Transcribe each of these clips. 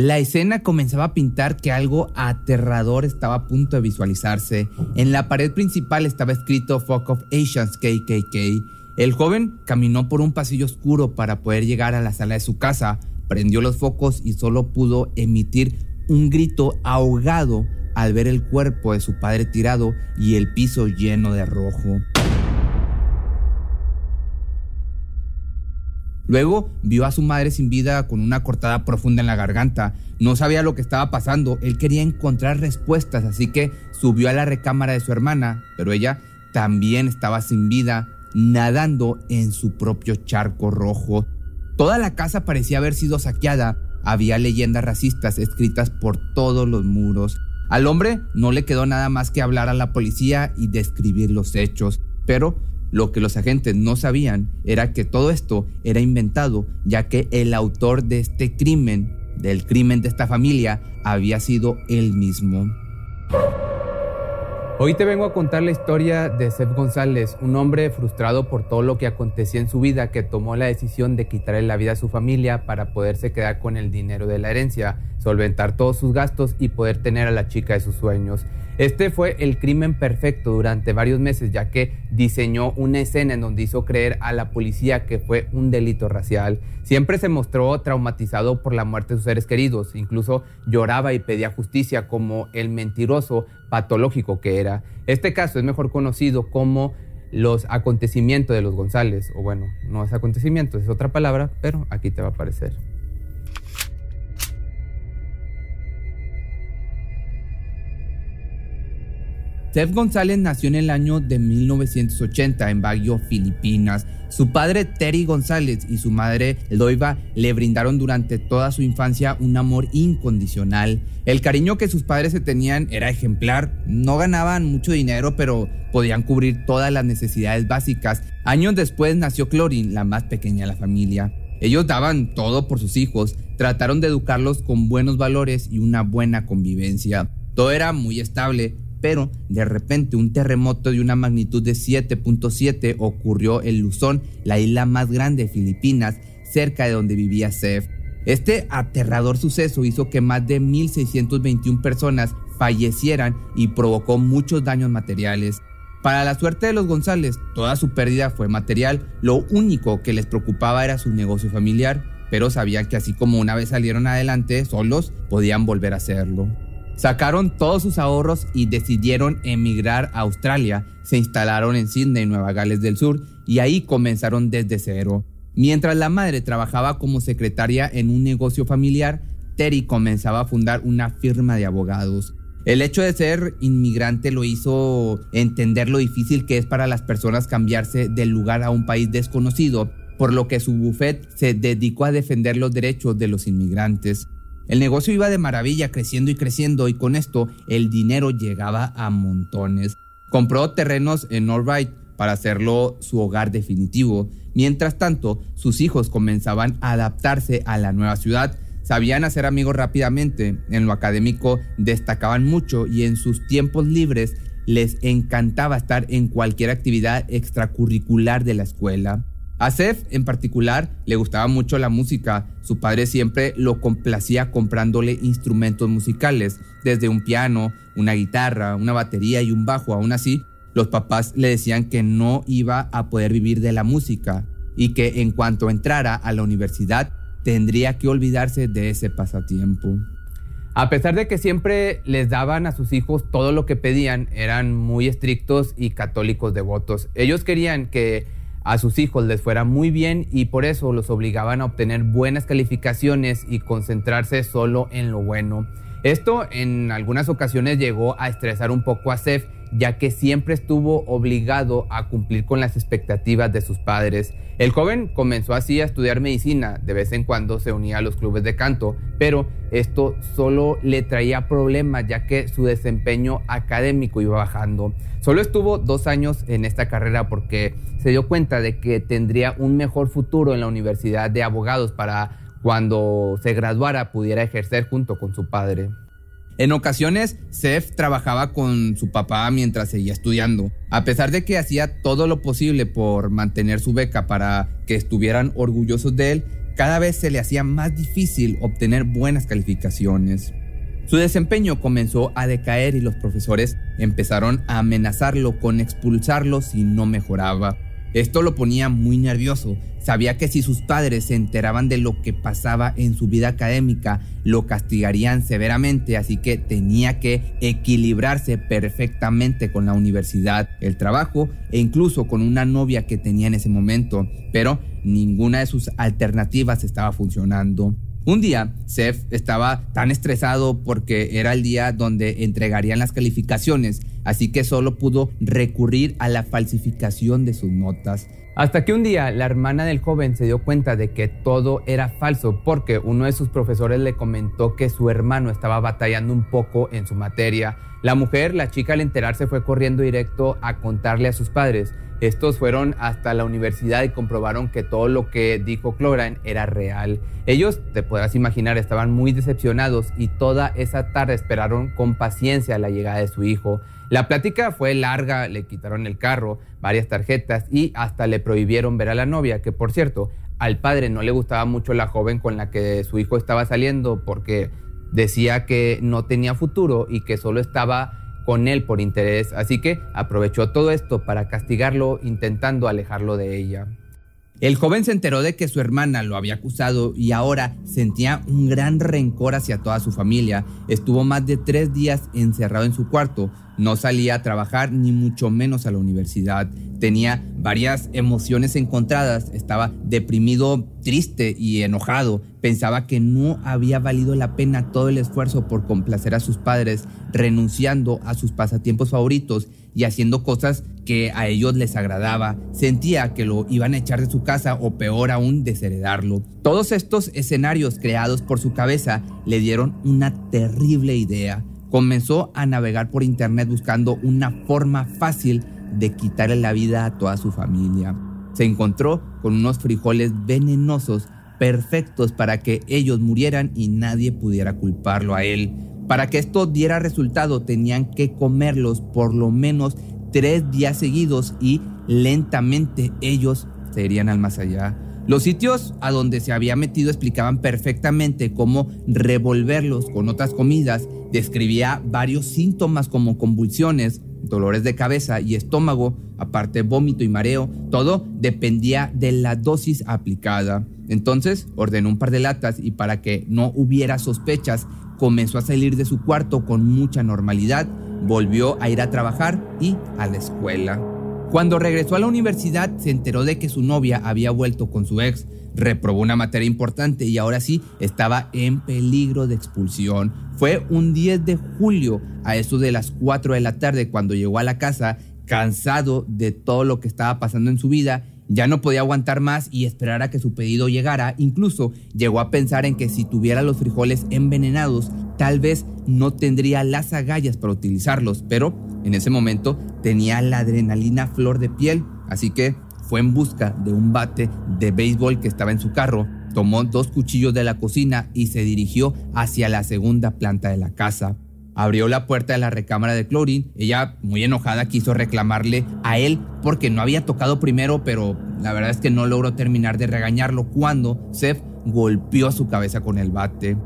La escena comenzaba a pintar que algo aterrador estaba a punto de visualizarse. En la pared principal estaba escrito Fuck of Asians KKK. El joven caminó por un pasillo oscuro para poder llegar a la sala de su casa, prendió los focos y solo pudo emitir un grito ahogado al ver el cuerpo de su padre tirado y el piso lleno de rojo. Luego vio a su madre sin vida con una cortada profunda en la garganta. No sabía lo que estaba pasando, él quería encontrar respuestas, así que subió a la recámara de su hermana, pero ella también estaba sin vida, nadando en su propio charco rojo. Toda la casa parecía haber sido saqueada, había leyendas racistas escritas por todos los muros. Al hombre no le quedó nada más que hablar a la policía y describir los hechos, pero lo que los agentes no sabían era que todo esto era inventado, ya que el autor de este crimen, del crimen de esta familia, había sido él mismo. Hoy te vengo a contar la historia de Seth González, un hombre frustrado por todo lo que acontecía en su vida que tomó la decisión de quitarle la vida a su familia para poderse quedar con el dinero de la herencia, solventar todos sus gastos y poder tener a la chica de sus sueños. Este fue el crimen perfecto durante varios meses, ya que diseñó una escena en donde hizo creer a la policía que fue un delito racial. Siempre se mostró traumatizado por la muerte de sus seres queridos, incluso lloraba y pedía justicia como el mentiroso patológico que era. Este caso es mejor conocido como los acontecimientos de los González, o bueno, no es acontecimiento, es otra palabra, pero aquí te va a aparecer. Seth González nació en el año de 1980 en Baguio, Filipinas. Su padre Terry González y su madre Loiva le brindaron durante toda su infancia un amor incondicional. El cariño que sus padres se tenían era ejemplar. No ganaban mucho dinero, pero podían cubrir todas las necesidades básicas. Años después nació Clorin, la más pequeña de la familia. Ellos daban todo por sus hijos, trataron de educarlos con buenos valores y una buena convivencia. Todo era muy estable, pero de repente un terremoto de una magnitud de 7.7 ocurrió en Luzón, la isla más grande de Filipinas, cerca de donde vivía Seth. Este aterrador suceso hizo que más de 1.621 personas fallecieran y provocó muchos daños materiales. Para la suerte de los González, toda su pérdida fue material, lo único que les preocupaba era su negocio familiar, pero sabían que así como una vez salieron adelante solos, podían volver a hacerlo. Sacaron todos sus ahorros y decidieron emigrar a Australia. Se instalaron en Sydney, Nueva Gales del Sur, y ahí comenzaron desde cero. Mientras la madre trabajaba como secretaria en un negocio familiar, Terry comenzaba a fundar una firma de abogados. El hecho de ser inmigrante lo hizo entender lo difícil que es para las personas cambiarse del lugar a un país desconocido, por lo que su buffet se dedicó a defender los derechos de los inmigrantes. El negocio iba de maravilla, creciendo y creciendo, y con esto el dinero llegaba a montones. Compró terrenos en Albright para hacerlo su hogar definitivo. Mientras tanto, sus hijos comenzaban a adaptarse a la nueva ciudad. Sabían hacer amigos rápidamente, en lo académico destacaban mucho y en sus tiempos libres les encantaba estar en cualquier actividad extracurricular de la escuela. A Seth en particular le gustaba mucho la música. Su padre siempre lo complacía comprándole instrumentos musicales, desde un piano, una guitarra, una batería y un bajo. Aún así, los papás le decían que no iba a poder vivir de la música y que en cuanto entrara a la universidad tendría que olvidarse de ese pasatiempo. A pesar de que siempre les daban a sus hijos todo lo que pedían, eran muy estrictos y católicos devotos. Ellos querían que a sus hijos les fuera muy bien y por eso los obligaban a obtener buenas calificaciones y concentrarse solo en lo bueno. Esto en algunas ocasiones llegó a estresar un poco a Seth, ya que siempre estuvo obligado a cumplir con las expectativas de sus padres. El joven comenzó así a estudiar medicina, de vez en cuando se unía a los clubes de canto, pero esto solo le traía problemas ya que su desempeño académico iba bajando. Solo estuvo dos años en esta carrera porque se dio cuenta de que tendría un mejor futuro en la Universidad de Abogados para cuando se graduara pudiera ejercer junto con su padre. En ocasiones, Seth trabajaba con su papá mientras seguía estudiando. A pesar de que hacía todo lo posible por mantener su beca para que estuvieran orgullosos de él, cada vez se le hacía más difícil obtener buenas calificaciones. Su desempeño comenzó a decaer y los profesores empezaron a amenazarlo con expulsarlo si no mejoraba. Esto lo ponía muy nervioso. Sabía que si sus padres se enteraban de lo que pasaba en su vida académica, lo castigarían severamente, así que tenía que equilibrarse perfectamente con la universidad, el trabajo e incluso con una novia que tenía en ese momento, pero ninguna de sus alternativas estaba funcionando. Un día, Seth estaba tan estresado porque era el día donde entregarían las calificaciones, así que solo pudo recurrir a la falsificación de sus notas. Hasta que un día la hermana del joven se dio cuenta de que todo era falso porque uno de sus profesores le comentó que su hermano estaba batallando un poco en su materia. La mujer, la chica al enterarse fue corriendo directo a contarle a sus padres. Estos fueron hasta la universidad y comprobaron que todo lo que dijo Cloran era real. Ellos, te podrás imaginar, estaban muy decepcionados y toda esa tarde esperaron con paciencia la llegada de su hijo. La plática fue larga, le quitaron el carro, varias tarjetas y hasta le prohibieron ver a la novia, que por cierto, al padre no le gustaba mucho la joven con la que su hijo estaba saliendo porque decía que no tenía futuro y que solo estaba con él por interés, así que aprovechó todo esto para castigarlo intentando alejarlo de ella. El joven se enteró de que su hermana lo había acusado y ahora sentía un gran rencor hacia toda su familia. Estuvo más de tres días encerrado en su cuarto, no salía a trabajar ni mucho menos a la universidad. Tenía varias emociones encontradas, estaba deprimido, triste y enojado. Pensaba que no había valido la pena todo el esfuerzo por complacer a sus padres, renunciando a sus pasatiempos favoritos y haciendo cosas que a ellos les agradaba. Sentía que lo iban a echar de su casa o peor aún desheredarlo. Todos estos escenarios creados por su cabeza le dieron una terrible idea comenzó a navegar por internet buscando una forma fácil de quitarle la vida a toda su familia. Se encontró con unos frijoles venenosos perfectos para que ellos murieran y nadie pudiera culparlo a él. Para que esto diera resultado tenían que comerlos por lo menos tres días seguidos y lentamente ellos se irían al más allá. Los sitios a donde se había metido explicaban perfectamente cómo revolverlos con otras comidas, describía varios síntomas como convulsiones, dolores de cabeza y estómago, aparte vómito y mareo, todo dependía de la dosis aplicada. Entonces ordenó un par de latas y para que no hubiera sospechas, comenzó a salir de su cuarto con mucha normalidad, volvió a ir a trabajar y a la escuela. Cuando regresó a la universidad se enteró de que su novia había vuelto con su ex, reprobó una materia importante y ahora sí estaba en peligro de expulsión. Fue un 10 de julio a eso de las 4 de la tarde cuando llegó a la casa cansado de todo lo que estaba pasando en su vida ya no podía aguantar más y esperar a que su pedido llegara. Incluso llegó a pensar en que si tuviera los frijoles envenenados, tal vez no tendría las agallas para utilizarlos. Pero en ese momento tenía la adrenalina flor de piel. Así que fue en busca de un bate de béisbol que estaba en su carro. Tomó dos cuchillos de la cocina y se dirigió hacia la segunda planta de la casa abrió la puerta de la recámara de Clorin. Ella, muy enojada, quiso reclamarle a él porque no había tocado primero, pero la verdad es que no logró terminar de regañarlo cuando Seth golpeó su cabeza con el bate.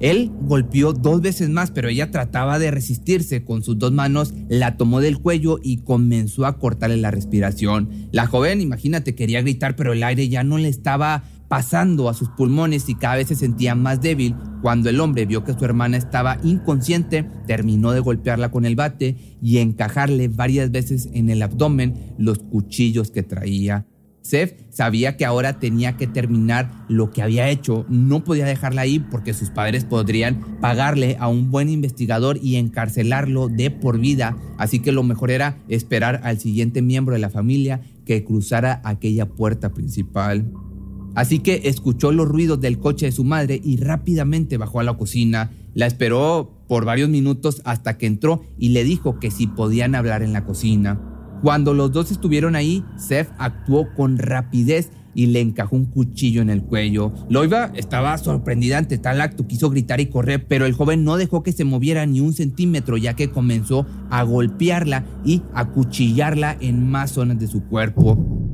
Él golpeó dos veces más, pero ella trataba de resistirse. Con sus dos manos la tomó del cuello y comenzó a cortarle la respiración. La joven, imagínate, quería gritar, pero el aire ya no le estaba pasando a sus pulmones y cada vez se sentía más débil. Cuando el hombre vio que su hermana estaba inconsciente, terminó de golpearla con el bate y encajarle varias veces en el abdomen los cuchillos que traía. Seth sabía que ahora tenía que terminar lo que había hecho, no podía dejarla ahí porque sus padres podrían pagarle a un buen investigador y encarcelarlo de por vida, así que lo mejor era esperar al siguiente miembro de la familia que cruzara aquella puerta principal. Así que escuchó los ruidos del coche de su madre y rápidamente bajó a la cocina. La esperó por varios minutos hasta que entró y le dijo que si podían hablar en la cocina. Cuando los dos estuvieron ahí, Seth actuó con rapidez y le encajó un cuchillo en el cuello. Loiva estaba sorprendida ante tal acto, quiso gritar y correr, pero el joven no dejó que se moviera ni un centímetro, ya que comenzó a golpearla y a cuchillarla en más zonas de su cuerpo.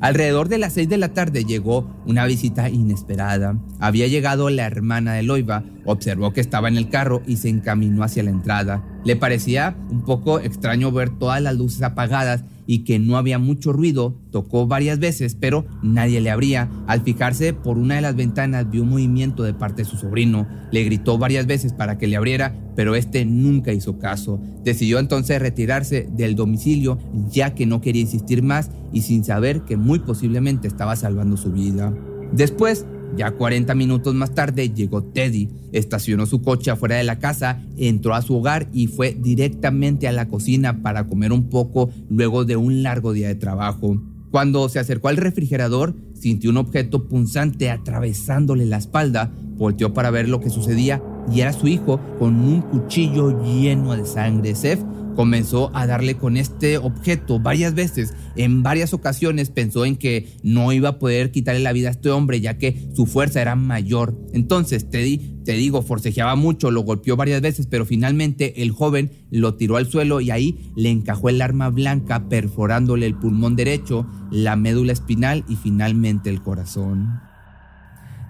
Alrededor de las 6 de la tarde llegó una visita inesperada. Había llegado la hermana de Loiva, observó que estaba en el carro y se encaminó hacia la entrada. Le parecía un poco extraño ver todas las luces apagadas y que no había mucho ruido, tocó varias veces, pero nadie le abría. Al fijarse por una de las ventanas vio un movimiento de parte de su sobrino. Le gritó varias veces para que le abriera, pero este nunca hizo caso. Decidió entonces retirarse del domicilio ya que no quería insistir más y sin saber que muy posiblemente estaba salvando su vida. Después ya 40 minutos más tarde llegó Teddy, estacionó su coche afuera de la casa, entró a su hogar y fue directamente a la cocina para comer un poco luego de un largo día de trabajo. Cuando se acercó al refrigerador, sintió un objeto punzante atravesándole la espalda, volteó para ver lo que sucedía y era su hijo con un cuchillo lleno de sangre. Seth comenzó a darle con este objeto varias veces. En varias ocasiones pensó en que no iba a poder quitarle la vida a este hombre ya que su fuerza era mayor. Entonces, te, te digo, forcejeaba mucho, lo golpeó varias veces, pero finalmente el joven lo tiró al suelo y ahí le encajó el arma blanca perforándole el pulmón derecho, la médula espinal y finalmente el corazón.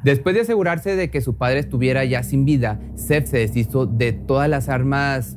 Después de asegurarse de que su padre estuviera ya sin vida, Seth se deshizo de todas las armas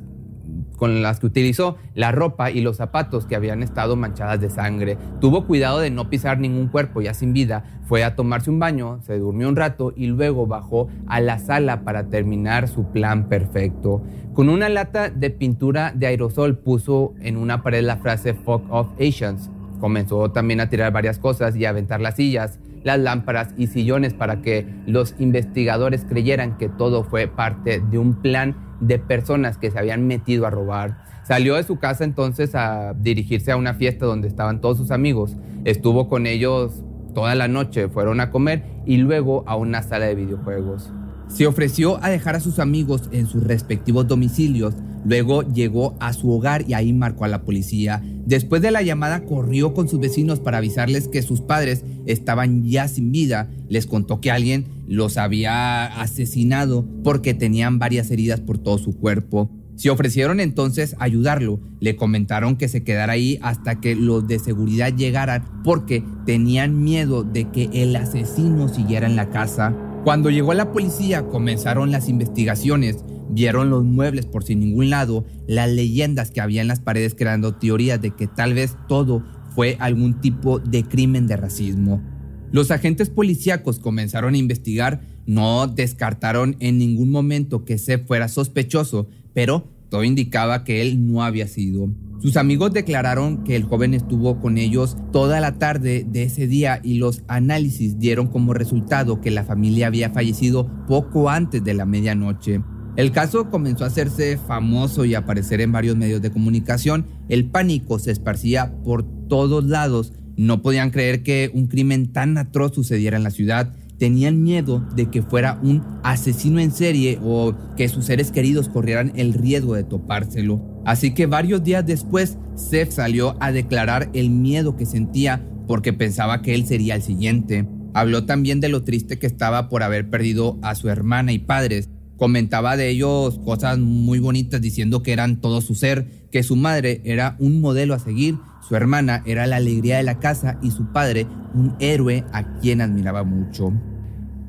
con las que utilizó la ropa y los zapatos que habían estado manchadas de sangre. Tuvo cuidado de no pisar ningún cuerpo ya sin vida, fue a tomarse un baño, se durmió un rato y luego bajó a la sala para terminar su plan perfecto. Con una lata de pintura de aerosol puso en una pared la frase Fuck off Asians. Comenzó también a tirar varias cosas y a aventar las sillas las lámparas y sillones para que los investigadores creyeran que todo fue parte de un plan de personas que se habían metido a robar. Salió de su casa entonces a dirigirse a una fiesta donde estaban todos sus amigos. Estuvo con ellos toda la noche, fueron a comer y luego a una sala de videojuegos. Se ofreció a dejar a sus amigos en sus respectivos domicilios, luego llegó a su hogar y ahí marcó a la policía. Después de la llamada corrió con sus vecinos para avisarles que sus padres estaban ya sin vida. Les contó que alguien los había asesinado porque tenían varias heridas por todo su cuerpo. Se ofrecieron entonces ayudarlo. Le comentaron que se quedara ahí hasta que los de seguridad llegaran porque tenían miedo de que el asesino siguiera en la casa. Cuando llegó la policía comenzaron las investigaciones. Vieron los muebles por sin ningún lado, las leyendas que había en las paredes creando teorías de que tal vez todo fue algún tipo de crimen de racismo. Los agentes policíacos comenzaron a investigar, no descartaron en ningún momento que se fuera sospechoso, pero todo indicaba que él no había sido. Sus amigos declararon que el joven estuvo con ellos toda la tarde de ese día y los análisis dieron como resultado que la familia había fallecido poco antes de la medianoche. El caso comenzó a hacerse famoso y aparecer en varios medios de comunicación. El pánico se esparcía por todos lados. No podían creer que un crimen tan atroz sucediera en la ciudad tenían miedo de que fuera un asesino en serie o que sus seres queridos corrieran el riesgo de topárselo. Así que varios días después, Seth salió a declarar el miedo que sentía porque pensaba que él sería el siguiente. Habló también de lo triste que estaba por haber perdido a su hermana y padres. Comentaba de ellos cosas muy bonitas diciendo que eran todo su ser, que su madre era un modelo a seguir, su hermana era la alegría de la casa y su padre un héroe a quien admiraba mucho.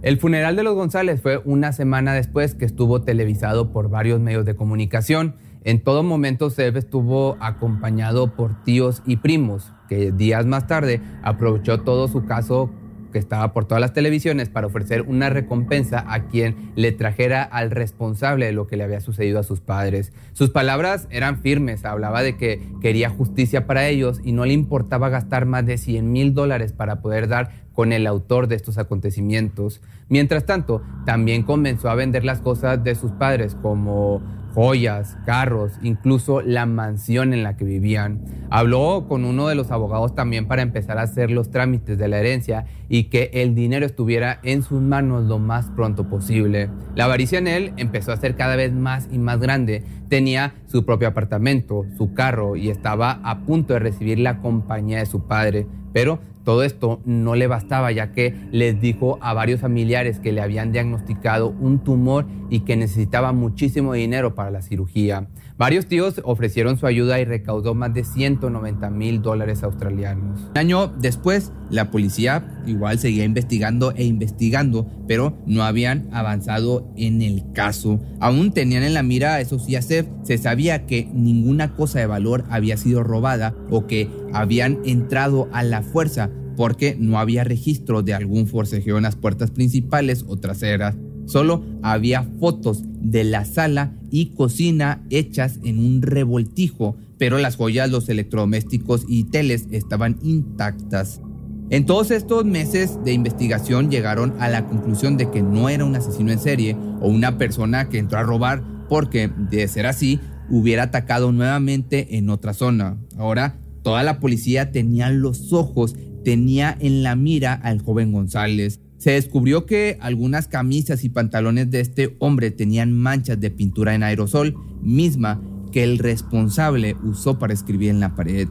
El funeral de los González fue una semana después que estuvo televisado por varios medios de comunicación. En todo momento Seb estuvo acompañado por tíos y primos, que días más tarde aprovechó todo su caso que estaba por todas las televisiones para ofrecer una recompensa a quien le trajera al responsable de lo que le había sucedido a sus padres. Sus palabras eran firmes, hablaba de que quería justicia para ellos y no le importaba gastar más de 100 mil dólares para poder dar con el autor de estos acontecimientos. Mientras tanto, también comenzó a vender las cosas de sus padres como joyas, carros, incluso la mansión en la que vivían. Habló con uno de los abogados también para empezar a hacer los trámites de la herencia y que el dinero estuviera en sus manos lo más pronto posible. La avaricia en él empezó a ser cada vez más y más grande. Tenía su propio apartamento, su carro y estaba a punto de recibir la compañía de su padre, pero todo esto no le bastaba ya que les dijo a varios familiares que le habían diagnosticado un tumor y que necesitaba muchísimo dinero para la cirugía. Varios tíos ofrecieron su ayuda y recaudó más de 190 mil dólares australianos. Un año después, la policía igual seguía investigando e investigando, pero no habían avanzado en el caso. Aún tenían en la mira a esos Yasef. Se sabía que ninguna cosa de valor había sido robada o que habían entrado a la fuerza porque no había registro de algún forcejeo en las puertas principales o traseras. Solo había fotos de la sala y cocina hechas en un revoltijo, pero las joyas, los electrodomésticos y teles estaban intactas. En todos estos meses de investigación llegaron a la conclusión de que no era un asesino en serie o una persona que entró a robar porque, de ser así, hubiera atacado nuevamente en otra zona. Ahora, toda la policía tenía los ojos, tenía en la mira al joven González. Se descubrió que algunas camisas y pantalones de este hombre tenían manchas de pintura en aerosol, misma que el responsable usó para escribir en la pared.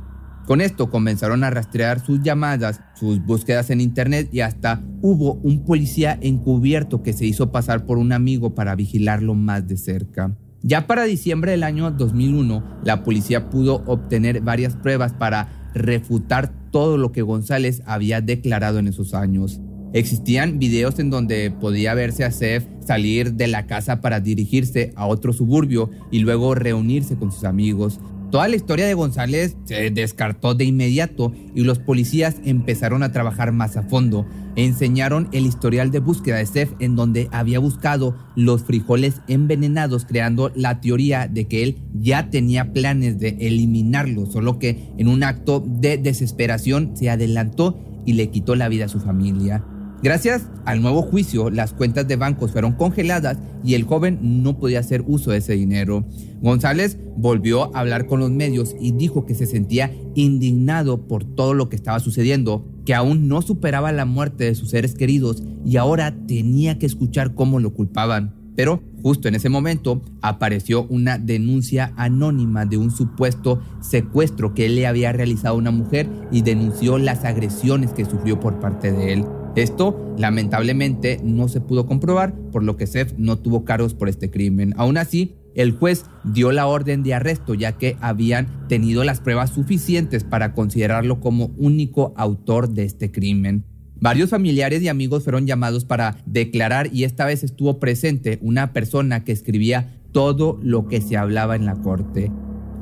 Con esto comenzaron a rastrear sus llamadas, sus búsquedas en internet y hasta hubo un policía encubierto que se hizo pasar por un amigo para vigilarlo más de cerca. Ya para diciembre del año 2001, la policía pudo obtener varias pruebas para refutar todo lo que González había declarado en esos años. Existían videos en donde podía verse a Seth salir de la casa para dirigirse a otro suburbio y luego reunirse con sus amigos. Toda la historia de González se descartó de inmediato y los policías empezaron a trabajar más a fondo. Enseñaron el historial de búsqueda de Seth en donde había buscado los frijoles envenenados creando la teoría de que él ya tenía planes de eliminarlos, solo que en un acto de desesperación se adelantó y le quitó la vida a su familia. Gracias al nuevo juicio, las cuentas de bancos fueron congeladas y el joven no podía hacer uso de ese dinero. González volvió a hablar con los medios y dijo que se sentía indignado por todo lo que estaba sucediendo, que aún no superaba la muerte de sus seres queridos y ahora tenía que escuchar cómo lo culpaban. Pero justo en ese momento apareció una denuncia anónima de un supuesto secuestro que él le había realizado a una mujer y denunció las agresiones que sufrió por parte de él. Esto lamentablemente no se pudo comprobar, por lo que Seth no tuvo cargos por este crimen. Aún así, el juez dio la orden de arresto ya que habían tenido las pruebas suficientes para considerarlo como único autor de este crimen. Varios familiares y amigos fueron llamados para declarar y esta vez estuvo presente una persona que escribía todo lo que se hablaba en la corte.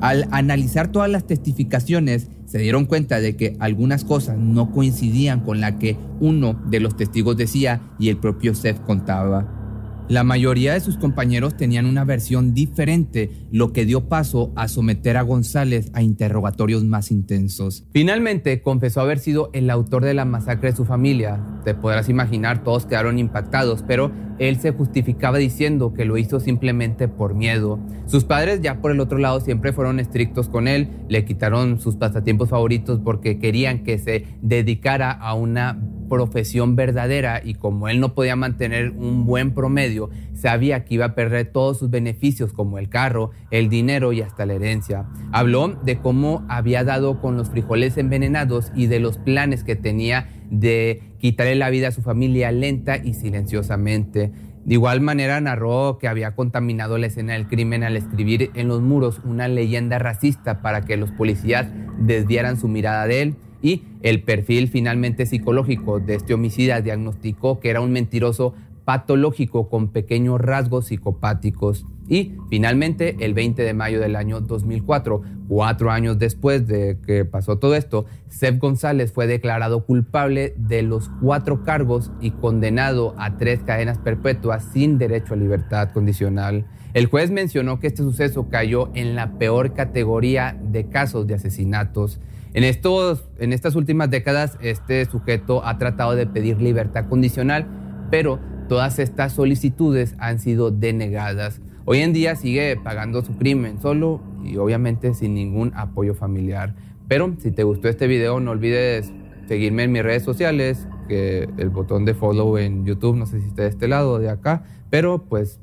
Al analizar todas las testificaciones, se dieron cuenta de que algunas cosas no coincidían con la que uno de los testigos decía y el propio Seth contaba. La mayoría de sus compañeros tenían una versión diferente, lo que dio paso a someter a González a interrogatorios más intensos. Finalmente confesó haber sido el autor de la masacre de su familia. Te podrás imaginar, todos quedaron impactados, pero él se justificaba diciendo que lo hizo simplemente por miedo. Sus padres ya por el otro lado siempre fueron estrictos con él, le quitaron sus pasatiempos favoritos porque querían que se dedicara a una profesión verdadera y como él no podía mantener un buen promedio, sabía que iba a perder todos sus beneficios como el carro, el dinero y hasta la herencia. Habló de cómo había dado con los frijoles envenenados y de los planes que tenía de quitarle la vida a su familia lenta y silenciosamente. De igual manera narró que había contaminado la escena del crimen al escribir en los muros una leyenda racista para que los policías desviaran su mirada de él y el perfil finalmente psicológico de este homicida diagnosticó que era un mentiroso patológico con pequeños rasgos psicopáticos. Y finalmente, el 20 de mayo del año 2004, cuatro años después de que pasó todo esto, Seth González fue declarado culpable de los cuatro cargos y condenado a tres cadenas perpetuas sin derecho a libertad condicional. El juez mencionó que este suceso cayó en la peor categoría de casos de asesinatos. En, estos, en estas últimas décadas, este sujeto ha tratado de pedir libertad condicional, pero todas estas solicitudes han sido denegadas. Hoy en día sigue pagando su crimen solo y obviamente sin ningún apoyo familiar. Pero si te gustó este video, no olvides seguirme en mis redes sociales, que el botón de follow en YouTube, no sé si está de este lado o de acá, pero pues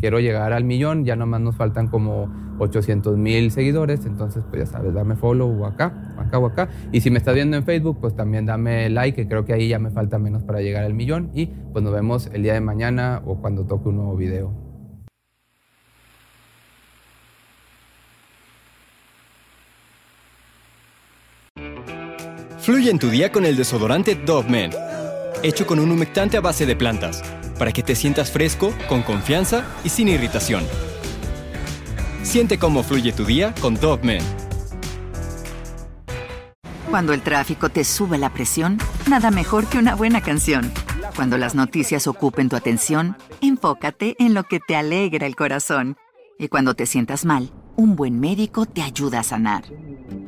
quiero llegar al millón, ya nomás nos faltan como 800 mil seguidores, entonces pues ya sabes, dame follow o acá, acá o acá. Y si me estás viendo en Facebook, pues también dame like, que creo que ahí ya me falta menos para llegar al millón. Y pues nos vemos el día de mañana o cuando toque un nuevo video. Fluye en tu día con el desodorante Dove Men, hecho con un humectante a base de plantas, para que te sientas fresco, con confianza y sin irritación. Siente cómo fluye tu día con Dove Men. Cuando el tráfico te sube la presión, nada mejor que una buena canción. Cuando las noticias ocupen tu atención, enfócate en lo que te alegra el corazón. Y cuando te sientas mal, un buen médico te ayuda a sanar.